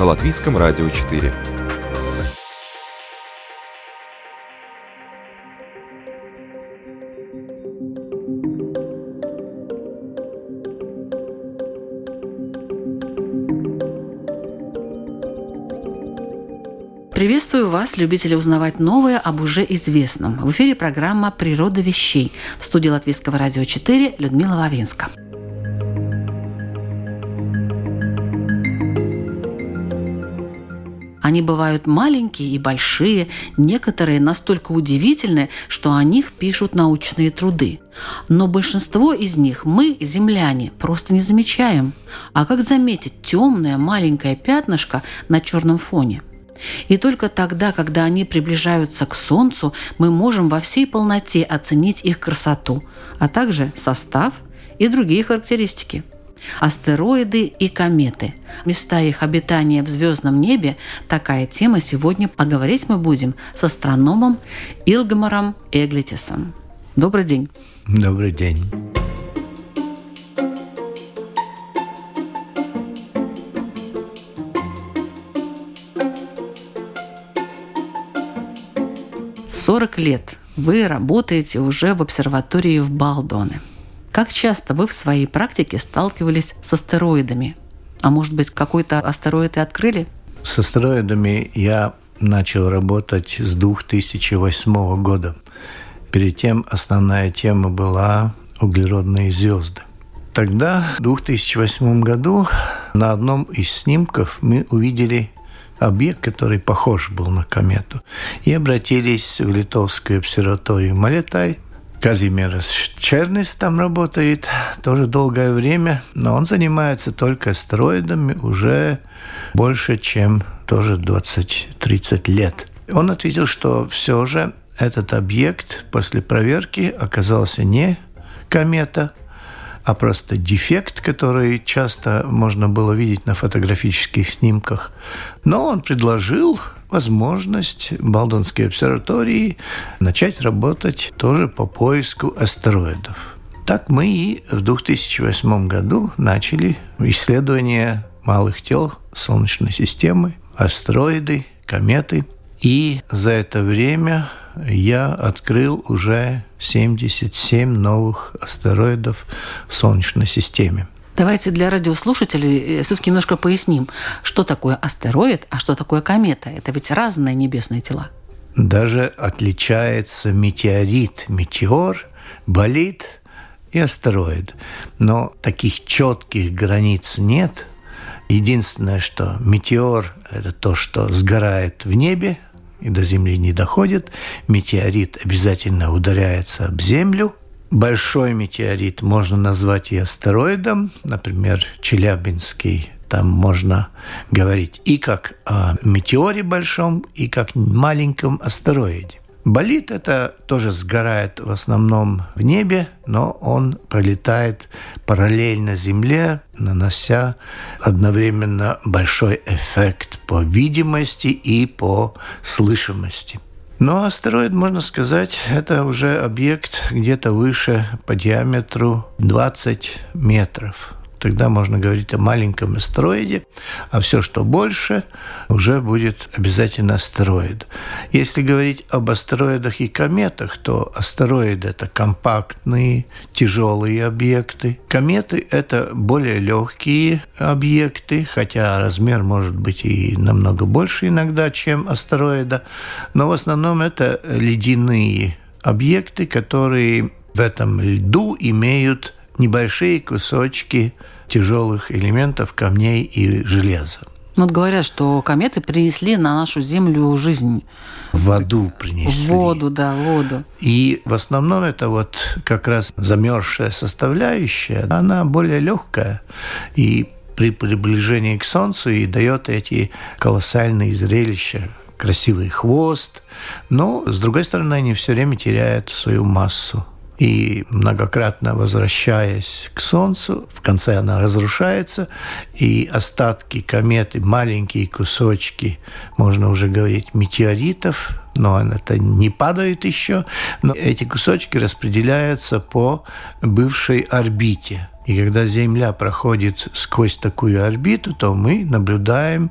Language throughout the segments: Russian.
на Латвийском радио 4. Приветствую вас, любители узнавать новое об уже известном. В эфире программа «Природа вещей» в студии Латвийского радио 4 Людмила Вавинска. Они бывают маленькие и большие, некоторые настолько удивительны, что о них пишут научные труды. Но большинство из них мы, земляне, просто не замечаем. А как заметить темное маленькое пятнышко на черном фоне? И только тогда, когда они приближаются к Солнцу, мы можем во всей полноте оценить их красоту, а также состав и другие характеристики – Астероиды и кометы. Места их обитания в звездном небе – такая тема сегодня поговорить мы будем с астрономом Илгмаром Эглитисом. Добрый день. Добрый день. Сорок лет вы работаете уже в обсерватории в Балдоне – как часто вы в своей практике сталкивались с астероидами? А может быть, какой-то астероид и открыли? С астероидами я начал работать с 2008 года. Перед тем основная тема была углеродные звезды. Тогда, в 2008 году, на одном из снимков мы увидели объект, который похож был на комету, и обратились в Литовскую обсерваторию Малетай – Казимирос Чернис там работает тоже долгое время, но он занимается только астероидами уже больше, чем тоже 20-30 лет. Он ответил, что все же этот объект после проверки оказался не комета, а просто дефект, который часто можно было видеть на фотографических снимках. Но он предложил возможность Балдонской обсерватории начать работать тоже по поиску астероидов. Так мы и в 2008 году начали исследование малых тел Солнечной системы, астероиды, кометы. И за это время я открыл уже 77 новых астероидов в Солнечной системе. Давайте для радиослушателей э, все-таки немножко поясним, что такое астероид, а что такое комета. Это ведь разные небесные тела. Даже отличается метеорит, метеор, болид и астероид. Но таких четких границ нет. Единственное, что метеор – это то, что сгорает в небе, и до Земли не доходит. Метеорит обязательно ударяется об Землю. Большой метеорит можно назвать и астероидом, например, Челябинский. Там можно говорить и как о метеоре большом, и как маленьком астероиде. Болит это тоже сгорает в основном в небе, но он пролетает параллельно Земле, нанося одновременно большой эффект по видимости и по слышимости. Но астероид, можно сказать, это уже объект где-то выше по диаметру 20 метров тогда можно говорить о маленьком астероиде, а все, что больше, уже будет обязательно астероид. Если говорить об астероидах и кометах, то астероиды – это компактные, тяжелые объекты. Кометы – это более легкие объекты, хотя размер может быть и намного больше иногда, чем астероида, но в основном это ледяные объекты, которые в этом льду имеют небольшие кусочки тяжелых элементов, камней и железа. Вот говорят, что кометы принесли на нашу Землю жизнь. Воду принесли. Воду, да, воду. И в основном это вот как раз замерзшая составляющая, она более легкая. И при приближении к Солнцу и дает эти колоссальные зрелища, красивый хвост, но, с другой стороны, они все время теряют свою массу. И многократно возвращаясь к Солнцу, в конце она разрушается, и остатки кометы, маленькие кусочки, можно уже говорить, метеоритов, но это не падает еще, но эти кусочки распределяются по бывшей орбите. И когда Земля проходит сквозь такую орбиту, то мы наблюдаем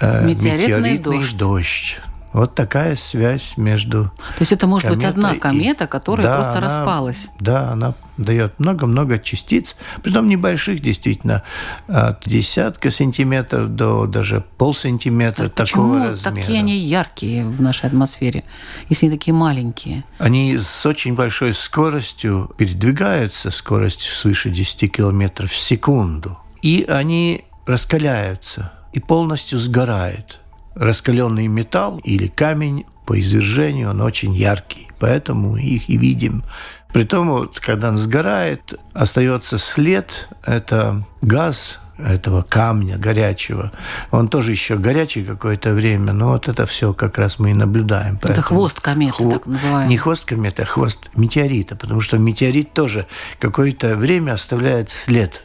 э, метеоритный, метеоритный дождь. дождь. Вот такая связь между. То есть это может быть одна комета, которая да, просто она, распалась. Да, она дает много-много частиц, притом небольших, действительно, от десятка сантиметров до даже полсантиметра так такого почему размера. такие они яркие в нашей атмосфере, если они такие маленькие? Они с очень большой скоростью передвигаются, скорость свыше 10 километров в секунду, и они раскаляются и полностью сгорают раскаленный металл или камень по извержению, он очень яркий, поэтому их и видим. Притом, вот, когда он сгорает, остается след, это газ этого камня горячего. Он тоже еще горячий какое-то время, но вот это все как раз мы и наблюдаем. Поэтому это хвост кометы, хво... так называемый. Не хвост кометы, а хвост метеорита, потому что метеорит тоже какое-то время оставляет след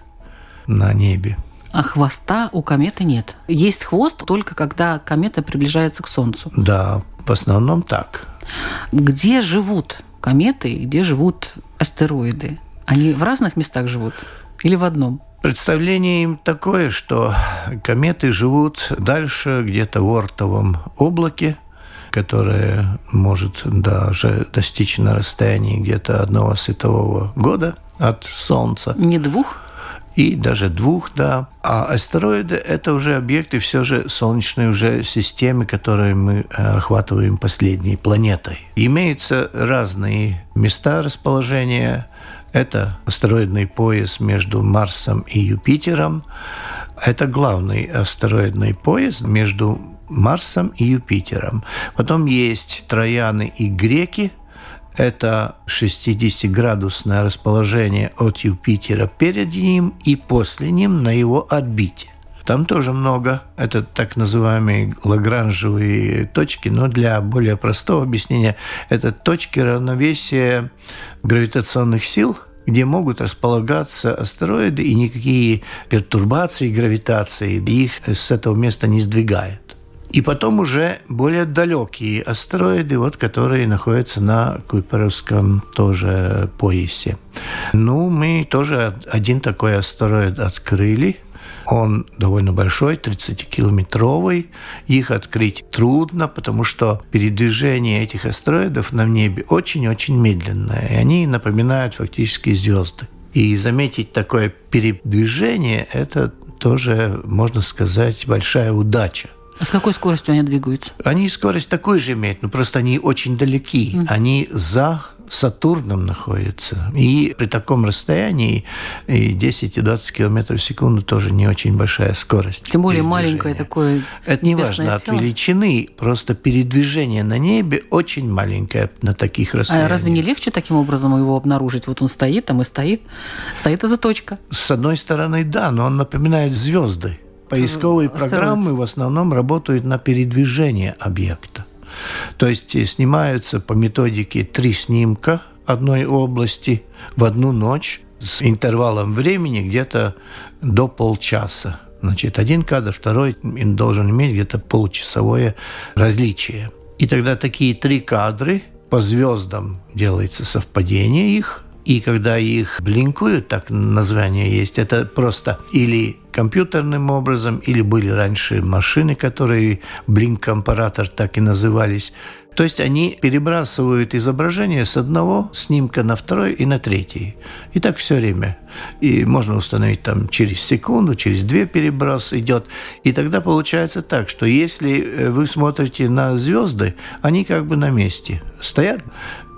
на небе а хвоста у кометы нет. Есть хвост только когда комета приближается к Солнцу. Да, в основном так. Где живут кометы где живут астероиды? Они в разных местах живут или в одном? Представление им такое, что кометы живут дальше где-то в Ортовом облаке, которое может даже достичь на расстоянии где-то одного светового года от Солнца. Не двух? И даже двух, да. А астероиды – это уже объекты все же Солнечной уже системы, которые мы э, охватываем последней планетой. Имеются разные места расположения. Это астероидный пояс между Марсом и Юпитером. Это главный астероидный пояс между Марсом и Юпитером. Потом есть Трояны и Греки – это 60-градусное расположение от Юпитера перед ним и после ним на его орбите. Там тоже много. Это так называемые лагранжевые точки, но для более простого объяснения это точки равновесия гравитационных сил, где могут располагаться астероиды, и никакие пертурбации гравитации их с этого места не сдвигают. И потом уже более далекие астероиды, вот, которые находятся на Куйперовском тоже поясе. Ну, мы тоже один такой астероид открыли. Он довольно большой, 30-километровый. Их открыть трудно, потому что передвижение этих астероидов на небе очень-очень медленное. И они напоминают фактически звезды. И заметить такое передвижение – это тоже, можно сказать, большая удача. А с какой скоростью они двигаются? Они скорость такой же имеют, но просто они очень далеки. Mm. Они за Сатурном находятся. И при таком расстоянии и 10 и 20 километров в секунду тоже не очень большая скорость. Тем более маленькое такое Это не важно от величины, просто передвижение на небе очень маленькое на таких расстояниях. А разве не легче таким образом его обнаружить? Вот он стоит там и стоит, стоит эта точка. С одной стороны, да, но он напоминает звезды. Поисковые программы в основном работают на передвижение объекта. То есть э, снимаются по методике три снимка одной области в одну ночь с интервалом времени где-то до полчаса. Значит, один кадр, второй должен иметь где-то получасовое различие. И тогда такие три кадры по звездам делается совпадение их, и когда их блинкуют, так название есть, это просто или компьютерным образом, или были раньше машины, которые блинк-компаратор так и назывались. То есть они перебрасывают изображение с одного снимка на второй и на третий. И так все время. И можно установить там через секунду, через две переброс идет. И тогда получается так, что если э, вы смотрите на звезды, они как бы на месте стоят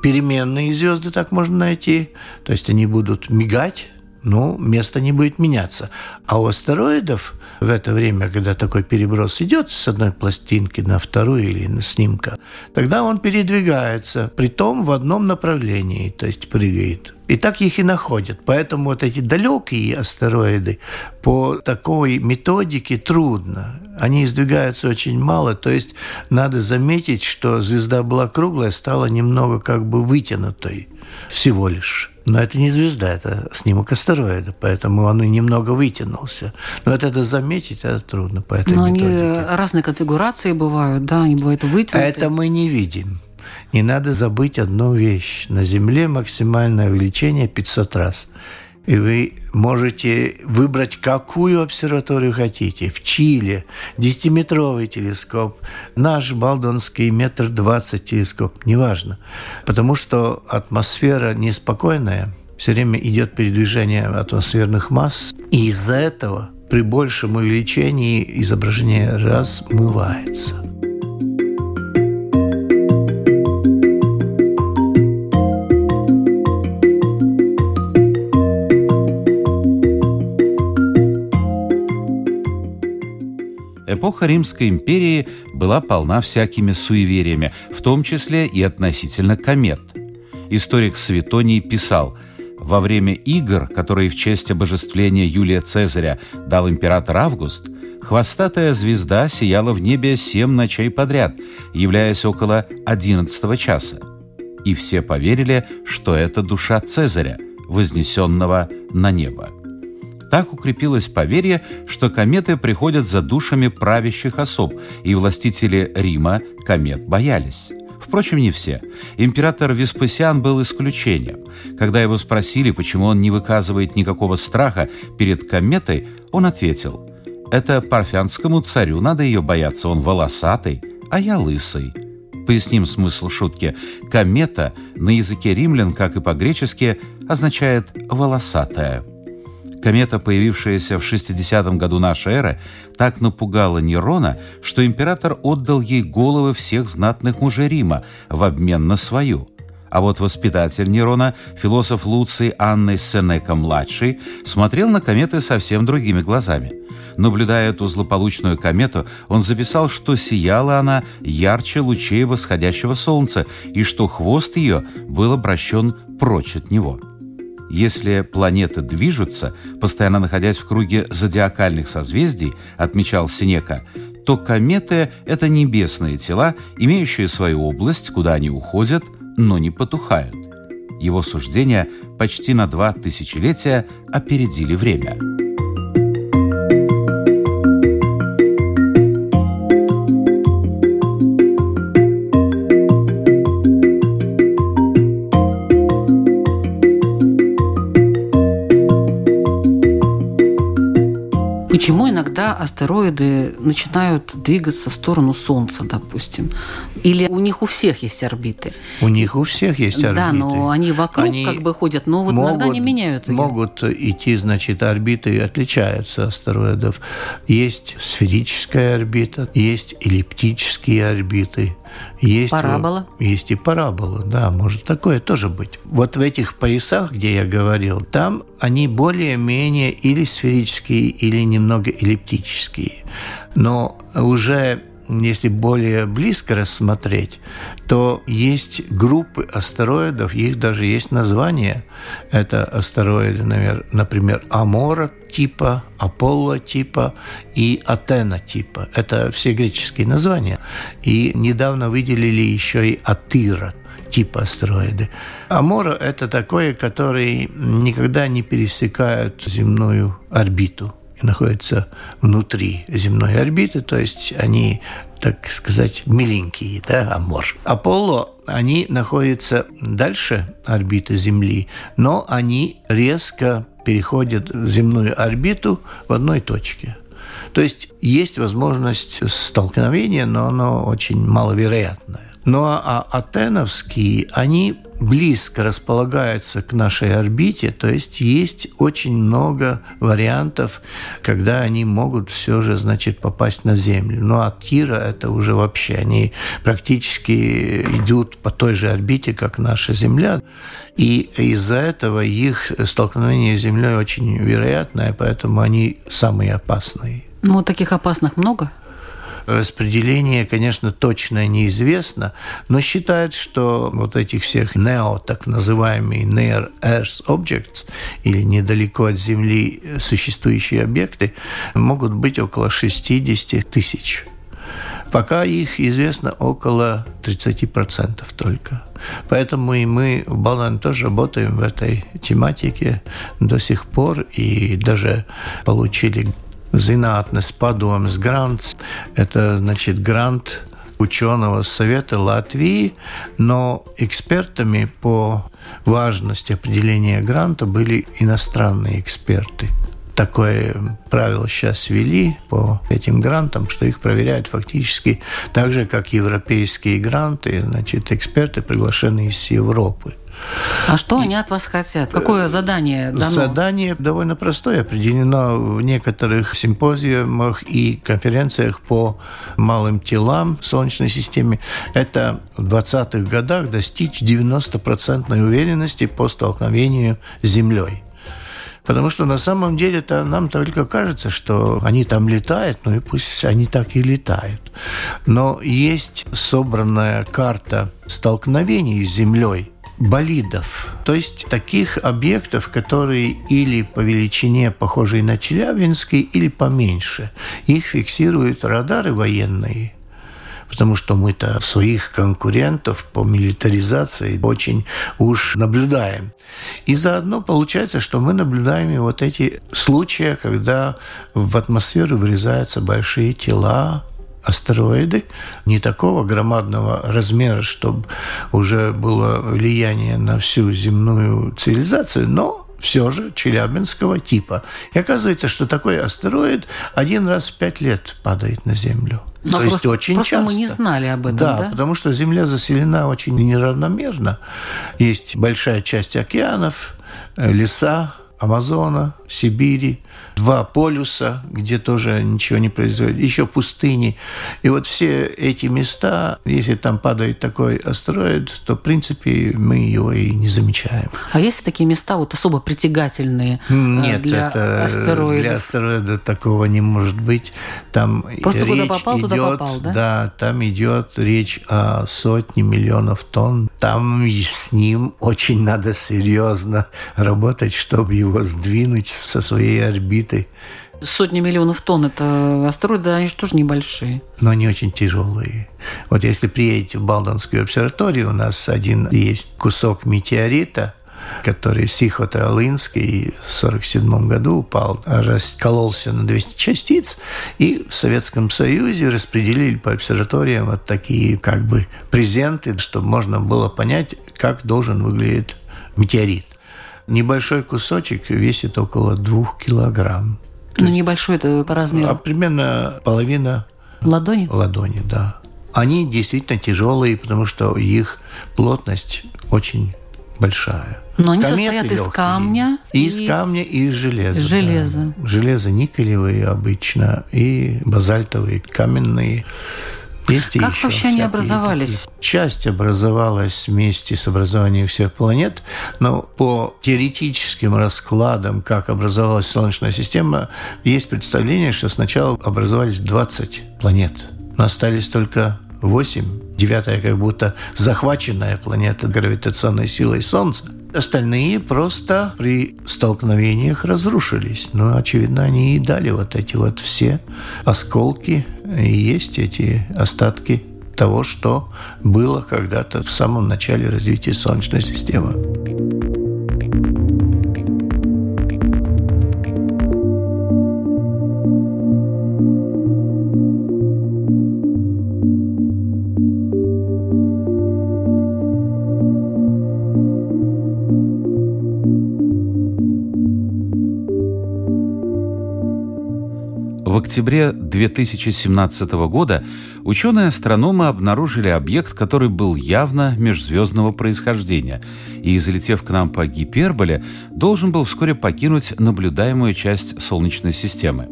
переменные звезды так можно найти. То есть они будут мигать, ну, место не будет меняться. А у астероидов в это время, когда такой переброс идет с одной пластинки на вторую или на снимка, тогда он передвигается, при том в одном направлении, то есть прыгает. И так их и находят. Поэтому вот эти далекие астероиды по такой методике трудно. Они издвигаются очень мало, то есть надо заметить, что звезда была круглая, стала немного как бы вытянутой всего лишь. Но это не звезда, это снимок астероида, поэтому он и немного вытянулся. Но вот это заметить, это трудно по этой Но методике. они разные конфигурации бывают, да, они бывают вытянутые. Это мы не видим. Не надо забыть одну вещь. На Земле максимальное увеличение 500 раз. И вы можете выбрать, какую обсерваторию хотите. В Чили 10-метровый телескоп, наш балдонский метр двадцать телескоп, неважно. Потому что атмосфера неспокойная, все время идет передвижение атмосферных масс, и из-за этого при большем увеличении изображение размывается. Эпоха Римской империи была полна всякими суевериями, в том числе и относительно комет. Историк Светоний писал, во время игр, которые в честь обожествления Юлия Цезаря дал император Август, хвостатая звезда сияла в небе семь ночей подряд, являясь около одиннадцатого часа. И все поверили, что это душа Цезаря, вознесенного на небо. Так укрепилось поверье, что кометы приходят за душами правящих особ, и властители Рима комет боялись. Впрочем, не все. Император Веспасиан был исключением. Когда его спросили, почему он не выказывает никакого страха перед кометой, он ответил, «Это парфянскому царю надо ее бояться, он волосатый, а я лысый». Поясним смысл шутки. Комета на языке римлян, как и по-гречески, означает «волосатая». Комета, появившаяся в 60 году нашей эры, так напугала Нерона, что император отдал ей головы всех знатных мужей Рима в обмен на свою. А вот воспитатель Нерона, философ Луций Анны Сенека-младший, смотрел на кометы совсем другими глазами. Наблюдая эту злополучную комету, он записал, что сияла она ярче лучей восходящего солнца и что хвост ее был обращен прочь от него. Если планеты движутся, постоянно находясь в круге зодиакальных созвездий, отмечал Синека, то кометы – это небесные тела, имеющие свою область, куда они уходят, но не потухают. Его суждения почти на два тысячелетия опередили время. Почему иногда астероиды начинают двигаться в сторону Солнца, допустим? Или у них у всех есть орбиты? У них у всех есть орбиты. Да, но они вокруг они как бы ходят, но вот могут, иногда они меняют ее. Могут идти, значит, орбиты отличаются астероидов. Есть сферическая орбита, есть эллиптические орбиты. Есть, парабола? Есть и парабола, да, может такое тоже быть. Вот в этих поясах, где я говорил, там они более-менее или сферические, или немного эллиптические. Но уже если более близко рассмотреть, то есть группы астероидов, их даже есть название. Это астероиды, например, Амора типа, Аполло типа и Атена типа. Это все греческие названия. И недавно выделили еще и Атира типа астероиды. Амора – это такое, который никогда не пересекают земную орбиту находятся внутри земной орбиты, то есть они, так сказать, миленькие, да, Амор. Аполло, они находятся дальше орбиты Земли, но они резко переходят в земную орбиту в одной точке. То есть есть возможность столкновения, но оно очень маловероятное. Ну а атеновские, они близко располагаются к нашей орбите, то есть есть очень много вариантов, когда они могут все же, значит, попасть на Землю. Ну, а Тира это уже вообще, они практически идут по той же орбите, как наша Земля, и из-за этого их столкновение с Землей очень вероятное, поэтому они самые опасные. Ну, таких опасных много? Распределение, конечно, точно неизвестно, но считают, что вот этих всех NEO, так называемые Near Earth Objects, или недалеко от Земли существующие объекты, могут быть около 60 тысяч. Пока их известно около 30% только. Поэтому и мы в Балане тоже работаем в этой тематике до сих пор и даже получили zinātnes padomas грант. Это, значит, грант ученого совета Латвии, но экспертами по важности определения гранта были иностранные эксперты. Такое правило сейчас ввели по этим грантам, что их проверяют фактически так же, как европейские гранты, значит, эксперты, приглашенные из Европы. А что они от вас хотят? Какое задание дано? Задание довольно простое, определено в некоторых симпозиумах и конференциях по малым телам в Солнечной системе. Это в 20-х годах достичь 90% уверенности по столкновению с Землей. Потому что на самом деле это нам только кажется, что они там летают, ну и пусть они так и летают. Но есть собранная карта столкновений с Землей – болидов, то есть таких объектов, которые или по величине похожие на Челябинский, или поменьше. Их фиксируют радары военные, потому что мы-то своих конкурентов по милитаризации очень уж наблюдаем. И заодно получается, что мы наблюдаем и вот эти случаи, когда в атмосферу вырезаются большие тела, астероиды не такого громадного размера, чтобы уже было влияние на всю земную цивилизацию, но все же челябинского типа. И оказывается, что такой астероид один раз в пять лет падает на Землю. Но То просто, есть очень просто часто. мы не знали об этом, да, да? потому что Земля заселена очень неравномерно. Есть большая часть океанов, э, леса, Амазона, Сибири, два полюса, где тоже ничего не происходит, еще пустыни. И вот все эти места, если там падает такой астероид, то, в принципе, мы его и не замечаем. А есть такие места вот особо притягательные э, Нет, для это астероидов? для астероида такого не может быть. Там Просто речь куда попал, идет, туда попал, да? Да, там идет речь о сотне миллионов тонн. Там с ним очень надо серьезно работать, чтобы его сдвинуть со своей орбиты. Сотни миллионов тонн – это астероиды, они же тоже небольшие. Но они очень тяжелые. Вот если приедете в Балдонскую обсерваторию, у нас один есть кусок метеорита, который Сихота-Алынский в 1947 году упал, раскололся на 200 частиц, и в Советском Союзе распределили по обсерваториям вот такие как бы презенты, чтобы можно было понять, как должен выглядеть метеорит. Небольшой кусочек весит около двух килограмм. Ну, небольшой это по размеру? А примерно половина ладони. Ладони, да. Они действительно тяжелые, потому что их плотность очень большая. Но они Кометы состоят легкие. из камня. И, и из камня, и из железа. Железо. Да. Железо никелевые обычно, и базальтовые, каменные. Есть как еще вообще они образовались? Такие. Часть образовалась вместе с образованием всех планет, но по теоретическим раскладам, как образовалась Солнечная система, есть представление, что сначала образовались 20 планет, но остались только 8. Девятая как будто захваченная планета гравитационной силой Солнца. Остальные просто при столкновениях разрушились. Но, ну, очевидно, они и дали вот эти вот все осколки. И есть эти остатки того, что было когда-то в самом начале развития Солнечной системы. Октябре 2017 года ученые-астрономы обнаружили объект, который был явно межзвездного происхождения и, залетев к нам по гиперболе, должен был вскоре покинуть наблюдаемую часть Солнечной системы.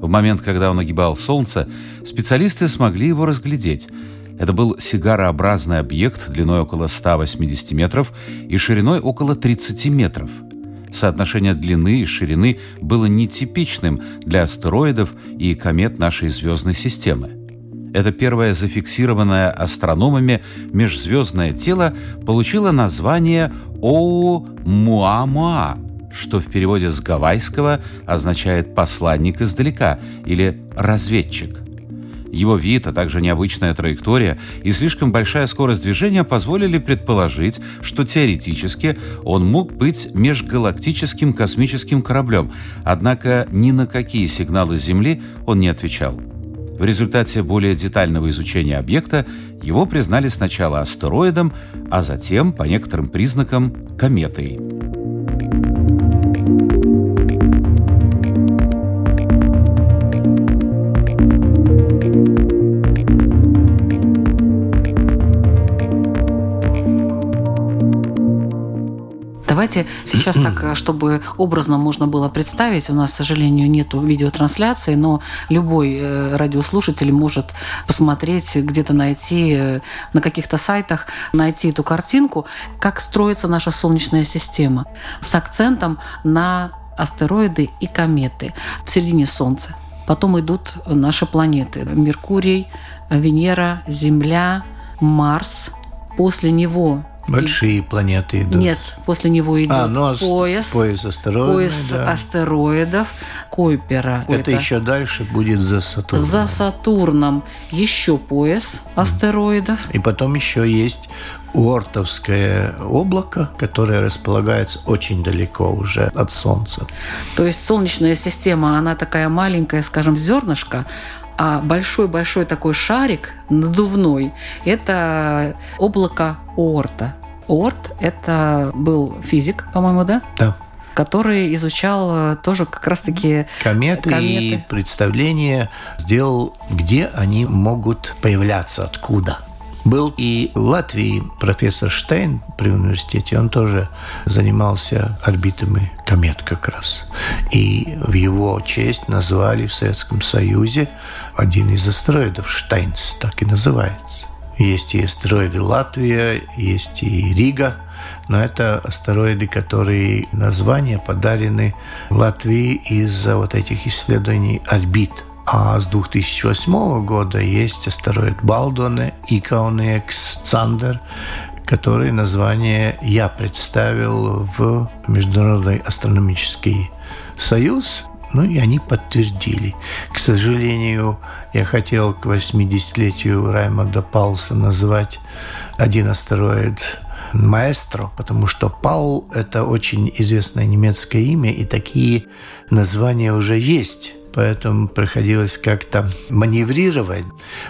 В момент, когда он огибал Солнце, специалисты смогли его разглядеть. Это был сигарообразный объект длиной около 180 метров и шириной около 30 метров – Соотношение длины и ширины было нетипичным для астероидов и комет нашей звездной системы. Это первое зафиксированное астрономами межзвездное тело получило название Оumuamua, что в переводе с гавайского означает «посланник издалека» или «разведчик». Его вид, а также необычная траектория и слишком большая скорость движения позволили предположить, что теоретически он мог быть межгалактическим космическим кораблем, однако ни на какие сигналы Земли он не отвечал. В результате более детального изучения объекта его признали сначала астероидом, а затем, по некоторым признакам, кометой. Давайте сейчас так, э, чтобы образно можно было представить. У нас, к сожалению, нет видеотрансляции, но любой э, радиослушатель может посмотреть, где-то найти э, на каких-то сайтах, найти эту картинку, как строится наша Солнечная система с акцентом на астероиды и кометы в середине Солнца. Потом идут наши планеты. Меркурий, Венера, Земля, Марс. После него Большие планеты идут. Нет, после него идет а, ну, пояс, пояс астероидов, пояс да. астероидов, Койпера. Это, это еще дальше будет за Сатурном. За Сатурном еще пояс астероидов. И потом еще есть Уортовское облако, которое располагается очень далеко уже от Солнца. То есть Солнечная система, она такая маленькая, скажем, зернышко, а большой-большой такой шарик надувной – это облако Оорта. Оорт – это был физик, по-моему, да? Да который изучал э, тоже как раз-таки кометы, кометы и представление сделал, где они могут появляться, откуда. Был и в Латвии профессор Штейн при университете, он тоже занимался орбитами комет как раз. И в его честь назвали в Советском Союзе один из астероидов, Штейнс, так и называется. Есть и астероиды Латвия, есть и Рига, но это астероиды, которые названия подарены Латвии из-за вот этих исследований орбит – а с 2008 года есть астероид Балдоне, Икаонекс, Цандер, который название я представил в Международный астрономический союз, ну и они подтвердили. К сожалению, я хотел к 80-летию Раймонда Паулса назвать один астероид маэстро, потому что Паул – это очень известное немецкое имя, и такие названия уже есть поэтому приходилось как-то маневрировать.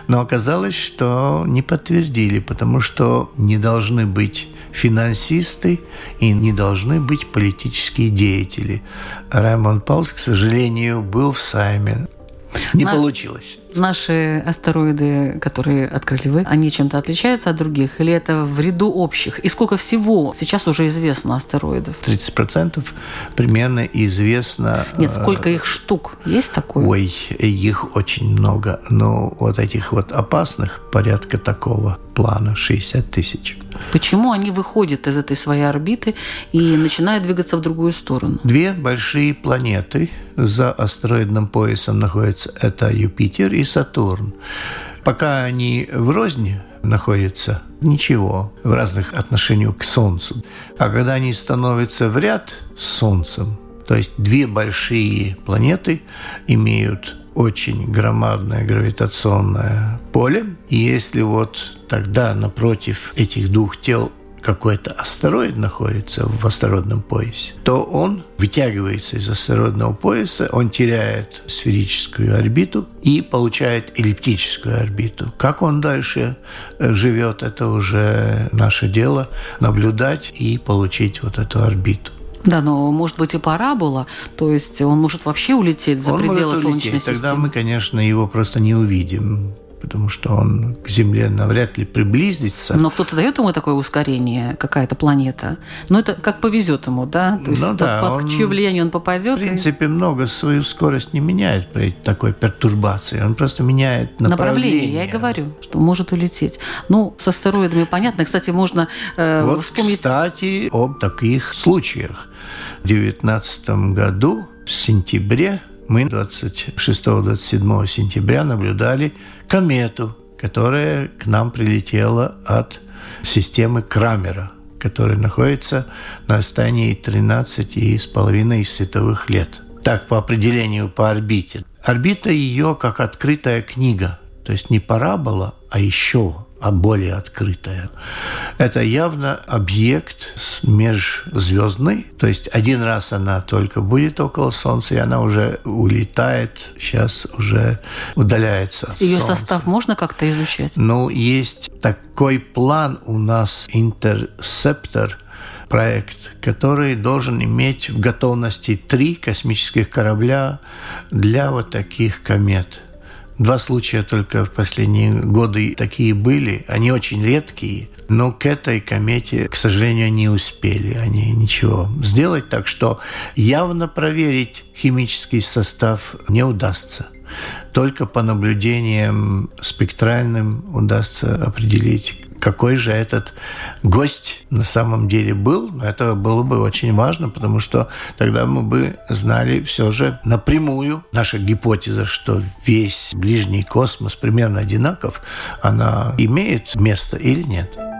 Но оказалось, что не подтвердили, потому что не должны быть финансисты и не должны быть политические деятели. Раймонд Паулс, к сожалению, был в Сайме. Не На... получилось. Наши астероиды, которые открыли вы, они чем-то отличаются от других? Или это в ряду общих? И сколько всего сейчас уже известно астероидов? 30% примерно известно. Нет, э, сколько их штук? Есть такое? Ой, их очень много. Но вот этих вот опасных порядка такого плана 60 тысяч. Почему они выходят из этой своей орбиты и начинают двигаться в другую сторону? Две большие планеты за астероидным поясом находятся. Это Юпитер и Сатурн. Пока они в розни находятся, ничего в разных отношениях к Солнцу. А когда они становятся в ряд с Солнцем, то есть две большие планеты имеют очень громадное гравитационное поле. И если вот тогда напротив этих двух тел какой-то астероид находится в астероидном поясе, то он вытягивается из астероидного пояса, он теряет сферическую орбиту и получает эллиптическую орбиту. Как он дальше э, живет, это уже наше дело наблюдать и получить вот эту орбиту. Да, но может быть и парабола, то есть он может вообще улететь за он пределы Солнечной улететь. системы. Тогда мы, конечно, его просто не увидим потому что он к Земле навряд ли приблизится. Но кто-то дает ему такое ускорение, какая-то планета. Но это как повезет ему, да? То есть ну, да, под он, чье влияние он попадет. В принципе, и... много свою скорость не меняет при такой пертурбации. Он просто меняет направление. Направление, я и говорю, что может улететь. Ну, с астероидами понятно. Кстати, можно э, вот, вспомнить... кстати, об таких случаях. В 2019 году, в сентябре, мы 26-27 сентября наблюдали комету, которая к нам прилетела от системы Крамера, которая находится на расстоянии 13,5 световых лет. Так, по определению по орбите. Орбита ее как открытая книга, то есть не парабола, а еще а более открытая. Это явно объект межзвездный, то есть один раз она только будет около Солнца, и она уже улетает, сейчас уже удаляется от Ее Солнца. состав можно как-то изучать? Ну, есть такой план у нас «Интерсептор», проект, который должен иметь в готовности три космических корабля для вот таких комет – Два случая только в последние годы такие были. Они очень редкие, но к этой комете, к сожалению, не успели они ничего сделать. Так что явно проверить химический состав не удастся. Только по наблюдениям спектральным удастся определить, какой же этот гость на самом деле был. Это было бы очень важно, потому что тогда мы бы знали все же напрямую. Наша гипотеза, что весь ближний космос примерно одинаков, она имеет место или нет.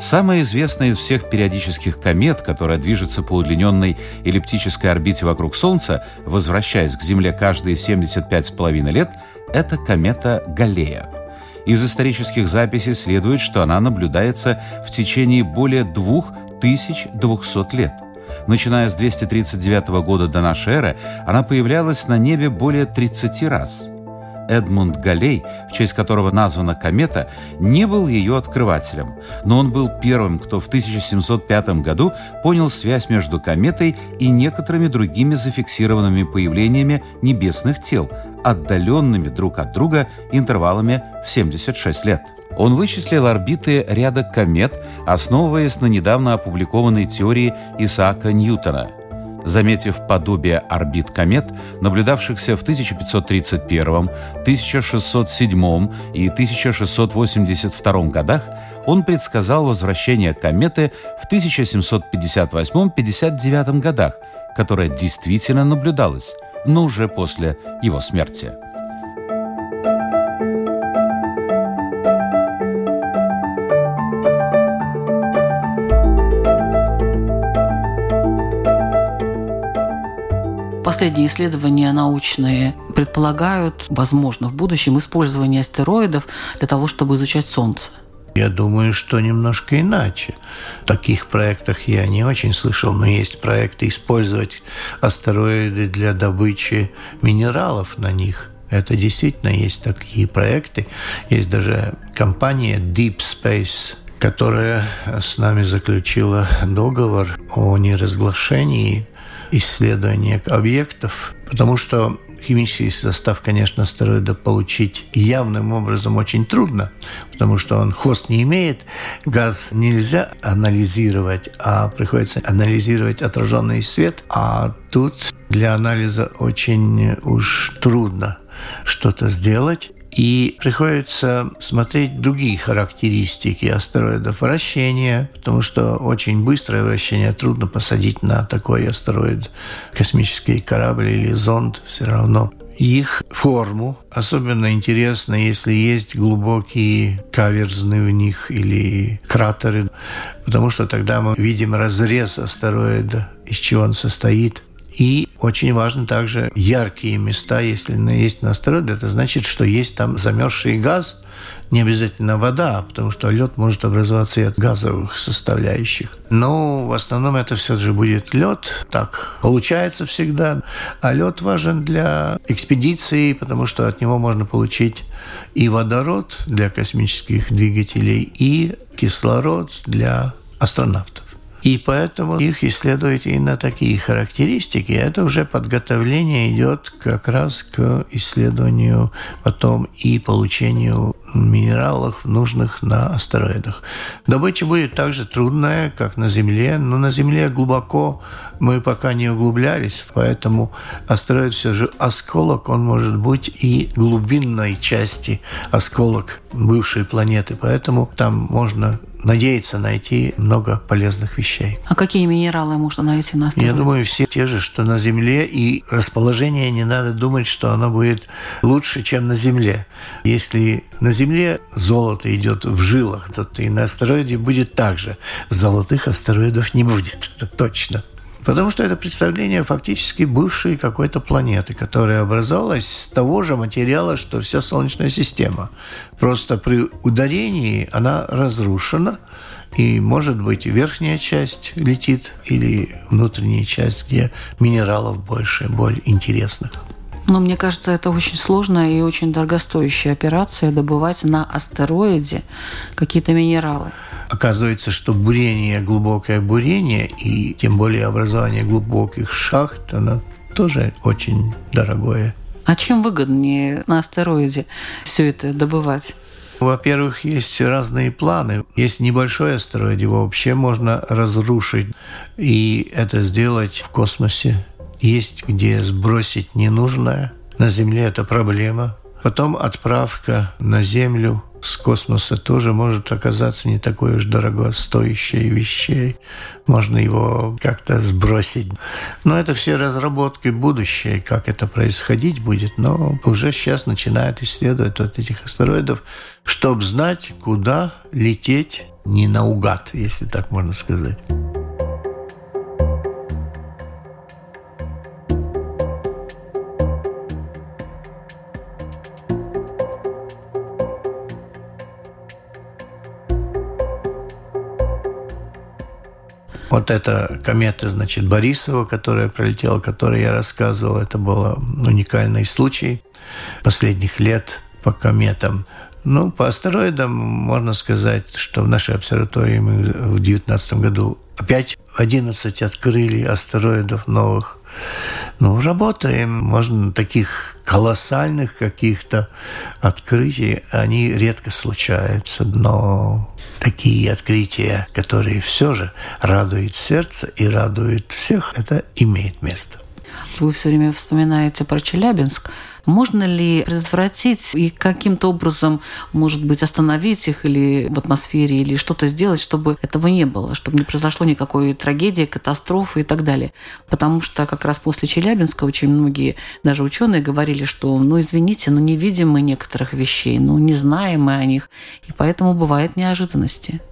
Самая известная из всех периодических комет, которая движется по удлиненной эллиптической орбите вокруг Солнца, возвращаясь к Земле каждые 75,5 лет, это комета Галлея. Из исторических записей следует, что она наблюдается в течение более 2200 лет. Начиная с 239 года до нашей эры, она появлялась на небе более 30 раз – Эдмунд Галлей, в честь которого названа комета, не был ее открывателем, но он был первым, кто в 1705 году понял связь между кометой и некоторыми другими зафиксированными появлениями небесных тел, отдаленными друг от друга интервалами в 76 лет. Он вычислил орбиты ряда комет, основываясь на недавно опубликованной теории Исаака Ньютона – заметив подобие орбит комет, наблюдавшихся в 1531, 1607 и 1682 годах, он предсказал возвращение кометы в 1758-59 годах, которая действительно наблюдалась, но уже после его смерти. Последние исследования научные предполагают, возможно, в будущем использование астероидов для того, чтобы изучать Солнце. Я думаю, что немножко иначе. В таких проектах я не очень слышал, но есть проекты использовать астероиды для добычи минералов на них. Это действительно есть такие проекты. Есть даже компания Deep Space, которая с нами заключила договор о неразглашении исследования объектов, потому что химический состав, конечно, астероида получить явным образом очень трудно, потому что он хост не имеет. Газ нельзя анализировать, а приходится анализировать отраженный свет, а тут для анализа очень уж трудно что-то сделать. И приходится смотреть другие характеристики астероидов вращения, потому что очень быстрое вращение трудно посадить на такой астероид космический корабль или зонд все равно их форму. Особенно интересно, если есть глубокие каверзны в них или кратеры, потому что тогда мы видим разрез астероида, из чего он состоит. И очень важно также яркие места, если есть на астероиде, это значит, что есть там замерзший газ, не обязательно вода, потому что лед может образоваться и от газовых составляющих. Но в основном это все же будет лед, так получается всегда. А лед важен для экспедиции, потому что от него можно получить и водород для космических двигателей, и кислород для астронавтов. И поэтому их исследуют и на такие характеристики. Это уже подготовление идет как раз к исследованию потом и получению минералов, нужных на астероидах. Добыча будет так же трудная, как на Земле, но на Земле глубоко мы пока не углублялись, поэтому астероид все же осколок, он может быть и глубинной части осколок бывшей планеты, поэтому там можно надеяться найти много полезных вещей. А какие минералы можно найти на астероиде? Я думаю, все те же, что на Земле, и расположение не надо думать, что оно будет лучше, чем на Земле. Если на Земле золото идет в жилах, то и на астероиде будет так же. Золотых астероидов не будет, это точно. Потому что это представление фактически бывшей какой-то планеты, которая образовалась с того же материала, что вся Солнечная система. Просто при ударении она разрушена, и, может быть, верхняя часть летит или внутренняя часть, где минералов больше, более интересных. Но мне кажется, это очень сложная и очень дорогостоящая операция добывать на астероиде какие-то минералы. Оказывается, что бурение, глубокое бурение и тем более образование глубоких шахт, оно тоже очень дорогое. А чем выгоднее на астероиде все это добывать? Во-первых, есть разные планы. Есть небольшой астероид, его вообще можно разрушить и это сделать в космосе есть где сбросить ненужное. На Земле это проблема. Потом отправка на Землю с космоса тоже может оказаться не такой уж дорогостоящей вещей. Можно его как-то сбросить. Но это все разработки будущее, как это происходить будет. Но уже сейчас начинают исследовать вот этих астероидов, чтобы знать, куда лететь не наугад, если так можно сказать. Вот эта комета, значит, Борисова, которая пролетела, о которой я рассказывал, это был уникальный случай последних лет по кометам. Ну, по астероидам можно сказать, что в нашей обсерватории мы в 2019 году опять 11 открыли астероидов новых. Ну, работаем. Можно таких колоссальных каких-то открытий, они редко случаются, но такие открытия, которые все же радуют сердце и радуют всех, это имеет место. Вы все время вспоминаете про Челябинск. Можно ли предотвратить и каким-то образом, может быть, остановить их или в атмосфере, или что-то сделать, чтобы этого не было, чтобы не произошло никакой трагедии, катастрофы и так далее? Потому что как раз после Челябинска очень многие, даже ученые, говорили, что, ну, извините, но не видим мы некоторых вещей, ну, не знаем мы о них, и поэтому бывают неожиданности.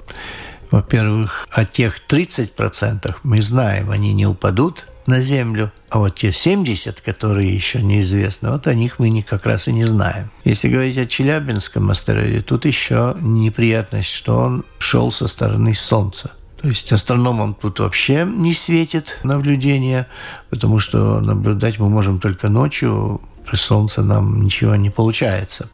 Во-первых, о тех 30% мы знаем, они не упадут на Землю, а вот те 70, которые еще неизвестны, вот о них мы как раз и не знаем. Если говорить о Челябинском астероиде, тут еще неприятность, что он шел со стороны Солнца. То есть астрономам тут вообще не светит наблюдение, потому что наблюдать мы можем только ночью, при Солнце нам ничего не получается.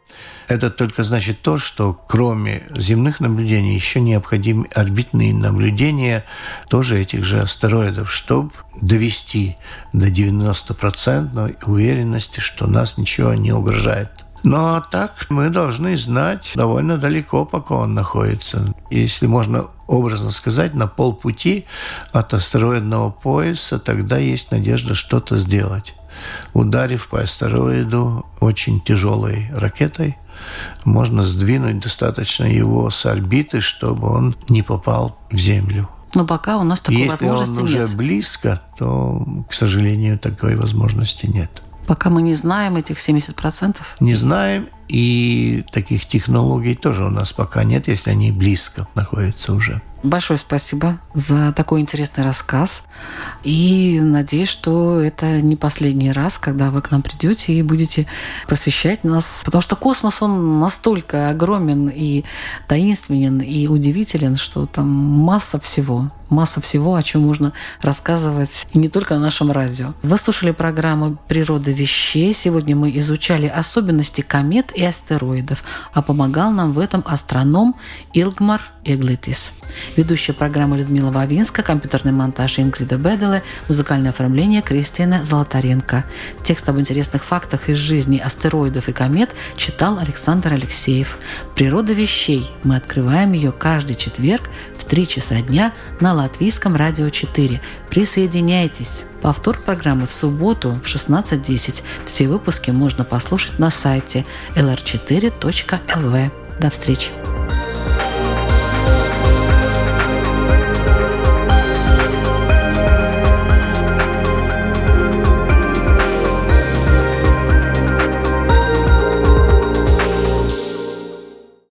Это только значит то, что кроме земных наблюдений еще необходимы орбитные наблюдения тоже этих же астероидов, чтобы довести до 90% уверенности, что нас ничего не угрожает. Но так мы должны знать довольно далеко, пока он находится. Если можно образно сказать, на полпути от астероидного пояса, тогда есть надежда что-то сделать ударив по астероиду очень тяжелой ракетой, можно сдвинуть достаточно его с орбиты, чтобы он не попал в Землю. Но пока у нас такой Если возможности он уже нет. близко, то, к сожалению, такой возможности нет. Пока мы не знаем этих 70%. Не знаем, и таких технологий тоже у нас пока нет, если они близко находятся уже. Большое спасибо за такой интересный рассказ. И надеюсь, что это не последний раз, когда вы к нам придете и будете просвещать нас. Потому что космос, он настолько огромен и таинственен и удивителен, что там масса всего масса всего, о чем можно рассказывать и не только на нашем радио. Вы слушали программу «Природа вещей». Сегодня мы изучали особенности комет и астероидов, а помогал нам в этом астроном Илгмар Эглитис. Ведущая программа Людмила Вавинска, компьютерный монтаж Ингрида Беделе, музыкальное оформление Кристина Золотаренко. Текст об интересных фактах из жизни астероидов и комет читал Александр Алексеев. «Природа вещей». Мы открываем ее каждый четверг в 3 часа дня на Латвийском радио 4. Присоединяйтесь. Повтор программы в субботу в 16.10. Все выпуски можно послушать на сайте lr4.lv. До встречи.